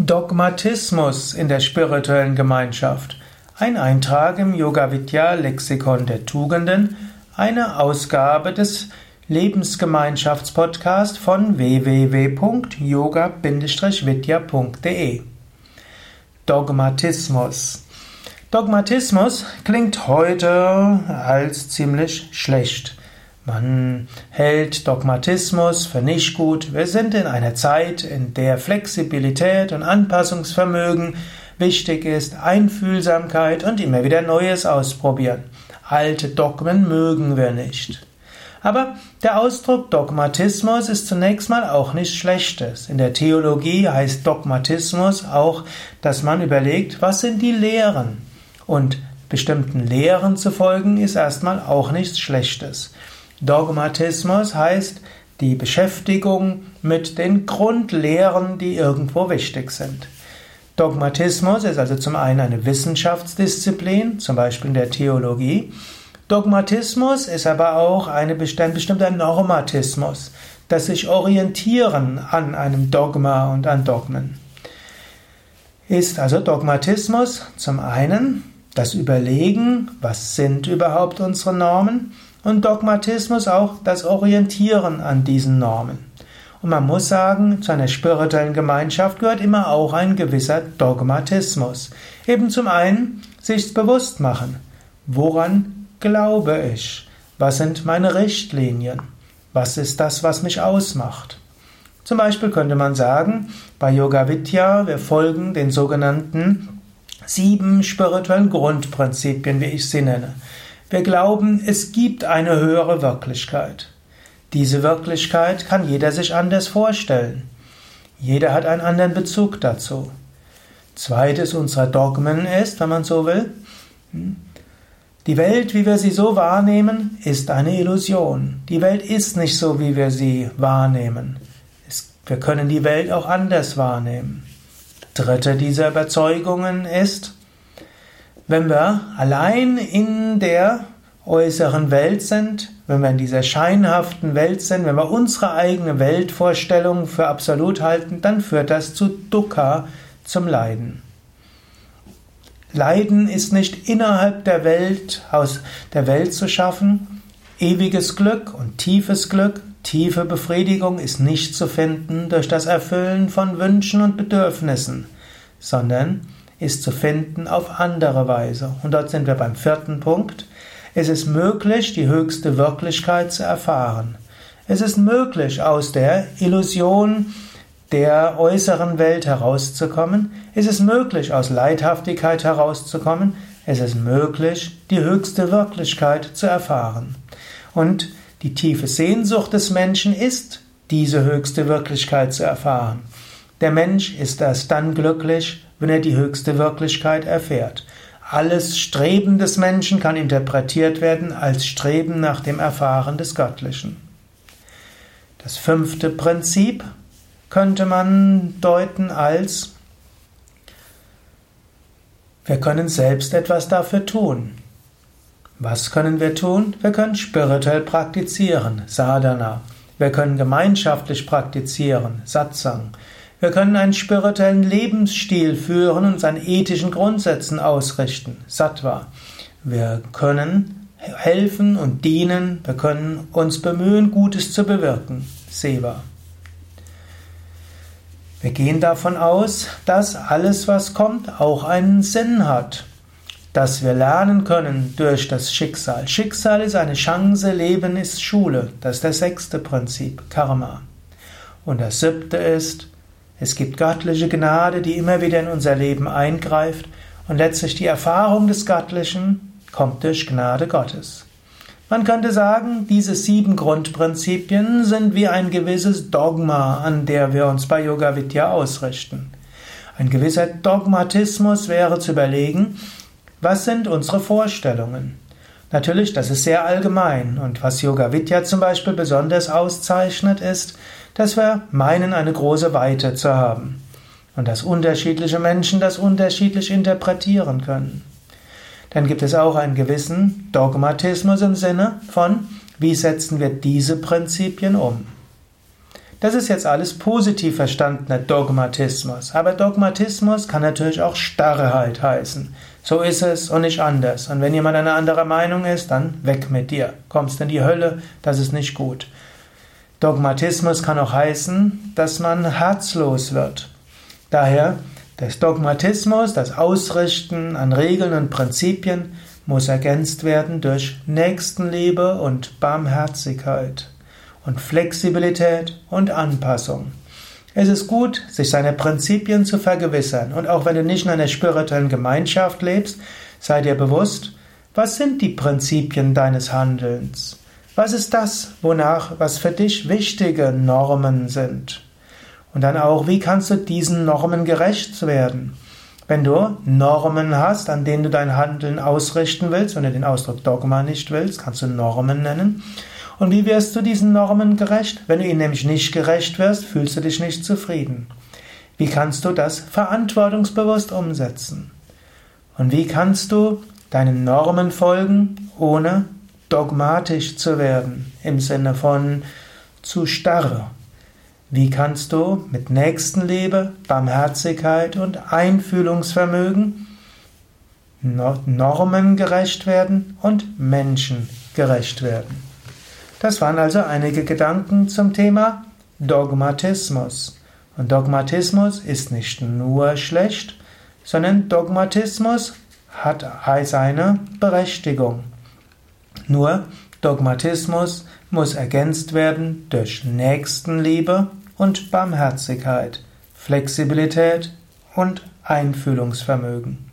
Dogmatismus in der spirituellen Gemeinschaft. Ein Eintrag im Yoga Vidya Lexikon der Tugenden, eine Ausgabe des Lebensgemeinschaftspodcast von www.yoga-vidya.de. Dogmatismus. Dogmatismus klingt heute als ziemlich schlecht. Man hält Dogmatismus für nicht gut. Wir sind in einer Zeit, in der Flexibilität und Anpassungsvermögen wichtig ist, Einfühlsamkeit und immer wieder Neues ausprobieren. Alte Dogmen mögen wir nicht. Aber der Ausdruck Dogmatismus ist zunächst mal auch nichts Schlechtes. In der Theologie heißt Dogmatismus auch, dass man überlegt, was sind die Lehren? Und bestimmten Lehren zu folgen ist erstmal auch nichts Schlechtes. Dogmatismus heißt die Beschäftigung mit den Grundlehren, die irgendwo wichtig sind. Dogmatismus ist also zum einen eine Wissenschaftsdisziplin, zum Beispiel in der Theologie. Dogmatismus ist aber auch eine ein bestimmter Normatismus, das sich orientieren an einem Dogma und an Dogmen. Ist also Dogmatismus zum einen das Überlegen, was sind überhaupt unsere Normen, und Dogmatismus auch das Orientieren an diesen Normen. Und man muss sagen, zu einer spirituellen Gemeinschaft gehört immer auch ein gewisser Dogmatismus. Eben zum einen sich bewusst machen, woran glaube ich? Was sind meine Richtlinien? Was ist das, was mich ausmacht? Zum Beispiel könnte man sagen, bei Yoga Vidya, wir folgen den sogenannten sieben spirituellen Grundprinzipien, wie ich sie nenne. Wir glauben, es gibt eine höhere Wirklichkeit. Diese Wirklichkeit kann jeder sich anders vorstellen. Jeder hat einen anderen Bezug dazu. Zweites unserer Dogmen ist, wenn man so will, die Welt, wie wir sie so wahrnehmen, ist eine Illusion. Die Welt ist nicht so, wie wir sie wahrnehmen. wir können die Welt auch anders wahrnehmen. Dritte dieser Überzeugungen ist, wenn wir allein in der äußeren Welt sind, wenn wir in dieser scheinhaften Welt sind, wenn wir unsere eigene Weltvorstellung für absolut halten, dann führt das zu Dukkha, zum Leiden. Leiden ist nicht innerhalb der Welt, aus der Welt zu schaffen. Ewiges Glück und tiefes Glück, tiefe Befriedigung ist nicht zu finden durch das Erfüllen von Wünschen und Bedürfnissen, sondern ist zu finden auf andere Weise. Und dort sind wir beim vierten Punkt. Es ist möglich, die höchste Wirklichkeit zu erfahren. Es ist möglich, aus der Illusion der äußeren Welt herauszukommen. Es ist möglich, aus Leidhaftigkeit herauszukommen. Es ist möglich, die höchste Wirklichkeit zu erfahren. Und die tiefe Sehnsucht des Menschen ist, diese höchste Wirklichkeit zu erfahren. Der Mensch ist erst dann glücklich, wenn er die höchste Wirklichkeit erfährt. Alles Streben des Menschen kann interpretiert werden als Streben nach dem Erfahren des Göttlichen. Das fünfte Prinzip könnte man deuten als wir können selbst etwas dafür tun. Was können wir tun? Wir können spirituell praktizieren, Sadhana. Wir können gemeinschaftlich praktizieren, Satsang. Wir können einen spirituellen Lebensstil führen und uns an ethischen Grundsätzen ausrichten, Sattva. Wir können helfen und dienen, wir können uns bemühen, Gutes zu bewirken, Seva. Wir gehen davon aus, dass alles, was kommt, auch einen Sinn hat. Dass wir lernen können durch das Schicksal. Schicksal ist eine Chance, Leben ist Schule. Das ist das sechste Prinzip, Karma. Und das siebte ist, es gibt göttliche Gnade, die immer wieder in unser Leben eingreift und letztlich die Erfahrung des Göttlichen kommt durch Gnade Gottes. Man könnte sagen, diese sieben Grundprinzipien sind wie ein gewisses Dogma, an der wir uns bei Yoga Vidya ausrichten. Ein gewisser Dogmatismus wäre zu überlegen, was sind unsere Vorstellungen? Natürlich, das ist sehr allgemein und was Yoga Vidya zum Beispiel besonders auszeichnet ist, dass wir meinen, eine große Weite zu haben und dass unterschiedliche Menschen das unterschiedlich interpretieren können. Dann gibt es auch einen gewissen Dogmatismus im Sinne von, wie setzen wir diese Prinzipien um? Das ist jetzt alles positiv verstandener Dogmatismus. Aber Dogmatismus kann natürlich auch Starrheit heißen. So ist es und nicht anders. Und wenn jemand eine andere Meinung ist, dann weg mit dir. Kommst in die Hölle, das ist nicht gut. Dogmatismus kann auch heißen, dass man herzlos wird. Daher, der Dogmatismus, das Ausrichten an Regeln und Prinzipien, muss ergänzt werden durch Nächstenliebe und Barmherzigkeit und Flexibilität und Anpassung. Es ist gut, sich seiner Prinzipien zu vergewissern. Und auch wenn du nicht in einer spirituellen Gemeinschaft lebst, sei dir bewusst, was sind die Prinzipien deines Handelns? Was ist das, wonach, was für dich wichtige Normen sind? Und dann auch, wie kannst du diesen Normen gerecht werden? Wenn du Normen hast, an denen du dein Handeln ausrichten willst, wenn du den Ausdruck Dogma nicht willst, kannst du Normen nennen. Und wie wirst du diesen Normen gerecht? Wenn du ihnen nämlich nicht gerecht wirst, fühlst du dich nicht zufrieden. Wie kannst du das verantwortungsbewusst umsetzen? Und wie kannst du deinen Normen folgen, ohne dogmatisch zu werden, im Sinne von zu starr? Wie kannst du mit Nächstenliebe, Barmherzigkeit und Einfühlungsvermögen Normen gerecht werden und Menschen gerecht werden? Das waren also einige Gedanken zum Thema Dogmatismus. Und Dogmatismus ist nicht nur schlecht, sondern Dogmatismus hat seine Berechtigung. Nur Dogmatismus muss ergänzt werden durch Nächstenliebe und Barmherzigkeit, Flexibilität und Einfühlungsvermögen.